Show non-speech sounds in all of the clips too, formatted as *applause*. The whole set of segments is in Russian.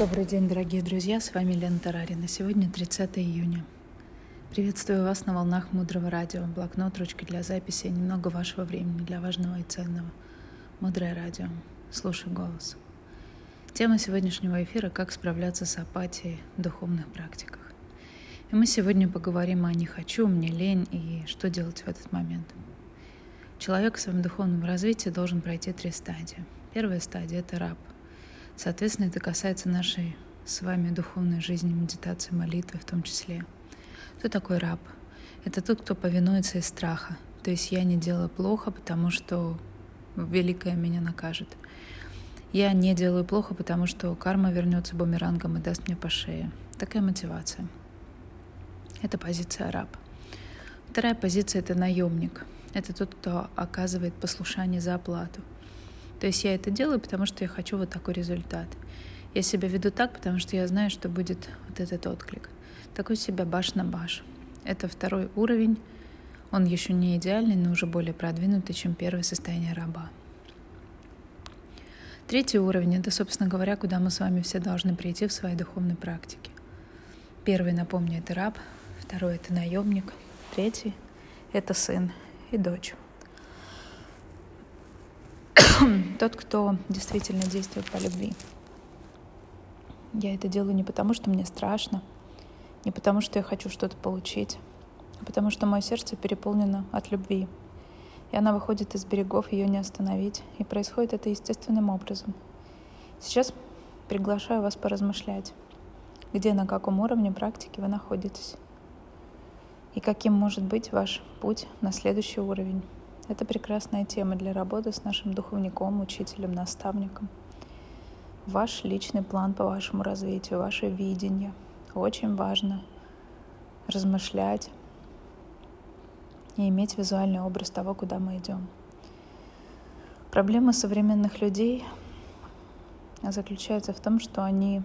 Добрый день, дорогие друзья, с вами Лена Тарарина. Сегодня 30 июня. Приветствую вас на волнах Мудрого Радио. Блокнот, ручки для записи, немного вашего времени для важного и ценного. Мудрое Радио. Слушай голос. Тема сегодняшнего эфира – как справляться с апатией в духовных практиках. И мы сегодня поговорим о «не хочу», «мне лень» и что делать в этот момент. Человек в своем духовном развитии должен пройти три стадии. Первая стадия – это раб. Соответственно, это касается нашей с вами духовной жизни, медитации, молитвы в том числе. Кто такой раб? Это тот, кто повинуется из страха. То есть я не делаю плохо, потому что великое меня накажет. Я не делаю плохо, потому что карма вернется бумерангом и даст мне по шее. Такая мотивация. Это позиция раб. Вторая позиция — это наемник. Это тот, кто оказывает послушание за оплату. То есть я это делаю, потому что я хочу вот такой результат. Я себя веду так, потому что я знаю, что будет вот этот отклик. Такой себя баш на баш. Это второй уровень. Он еще не идеальный, но уже более продвинутый, чем первое состояние раба. Третий уровень — это, собственно говоря, куда мы с вами все должны прийти в своей духовной практике. Первый, напомню, это раб, второй — это наемник, третий — это сын и дочь. *clears throat* Тот, кто действительно действует по любви. Я это делаю не потому, что мне страшно, не потому, что я хочу что-то получить, а потому что мое сердце переполнено от любви. И она выходит из берегов, ее не остановить. И происходит это естественным образом. Сейчас приглашаю вас поразмышлять, где, на каком уровне практики вы находитесь. И каким может быть ваш путь на следующий уровень. Это прекрасная тема для работы с нашим духовником, учителем, наставником. Ваш личный план по вашему развитию, ваше видение. Очень важно размышлять и иметь визуальный образ того, куда мы идем. Проблема современных людей заключается в том, что они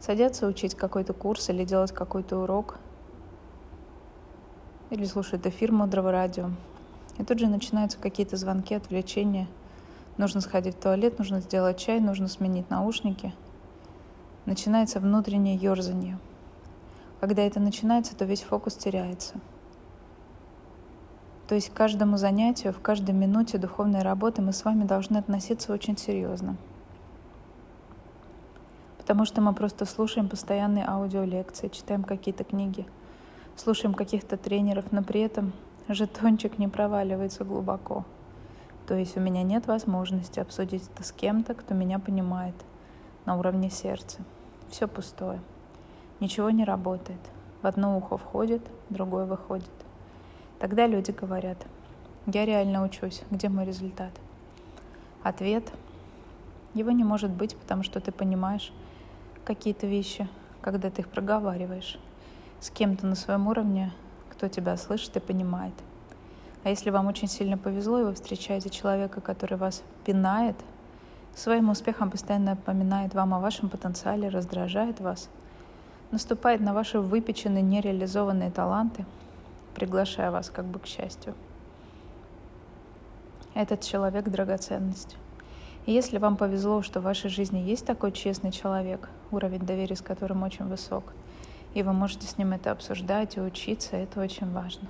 садятся учить какой-то курс или делать какой-то урок, или слушают эфир мудрого радио, и тут же начинаются какие-то звонки, отвлечения. Нужно сходить в туалет, нужно сделать чай, нужно сменить наушники. Начинается внутреннее ерзание. Когда это начинается, то весь фокус теряется. То есть к каждому занятию, в каждой минуте духовной работы мы с вами должны относиться очень серьезно. Потому что мы просто слушаем постоянные аудиолекции, читаем какие-то книги, слушаем каких-то тренеров, но при этом жетончик не проваливается глубоко. То есть у меня нет возможности обсудить это с кем-то, кто меня понимает на уровне сердца. Все пустое. Ничего не работает. В одно ухо входит, в другое выходит. Тогда люди говорят, я реально учусь, где мой результат? Ответ, его не может быть, потому что ты понимаешь какие-то вещи, когда ты их проговариваешь с кем-то на своем уровне, кто тебя слышит и понимает. А если вам очень сильно повезло, и вы встречаете человека, который вас пинает, своим успехом постоянно напоминает вам о вашем потенциале, раздражает вас, наступает на ваши выпеченные, нереализованные таланты, приглашая вас как бы к счастью. Этот человек — драгоценность. И если вам повезло, что в вашей жизни есть такой честный человек, уровень доверия с которым очень высок — и вы можете с ним это обсуждать и учиться, это очень важно.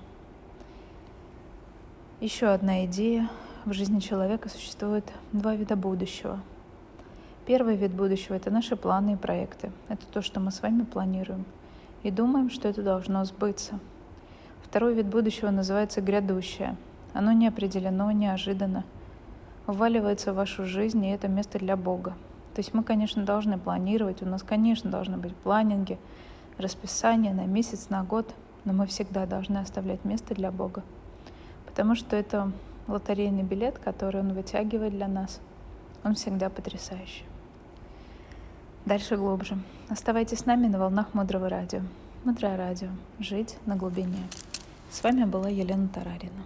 Еще одна идея. В жизни человека существует два вида будущего. Первый вид будущего — это наши планы и проекты. Это то, что мы с вами планируем. И думаем, что это должно сбыться. Второй вид будущего называется грядущее. Оно не определено, неожиданно. Вваливается в вашу жизнь, и это место для Бога. То есть мы, конечно, должны планировать, у нас, конечно, должны быть планинги, расписание на месяц, на год, но мы всегда должны оставлять место для Бога, потому что это лотерейный билет, который Он вытягивает для нас. Он всегда потрясающий. Дальше глубже. Оставайтесь с нами на волнах Мудрого Радио. Мудрое Радио. Жить на глубине. С вами была Елена Тарарина.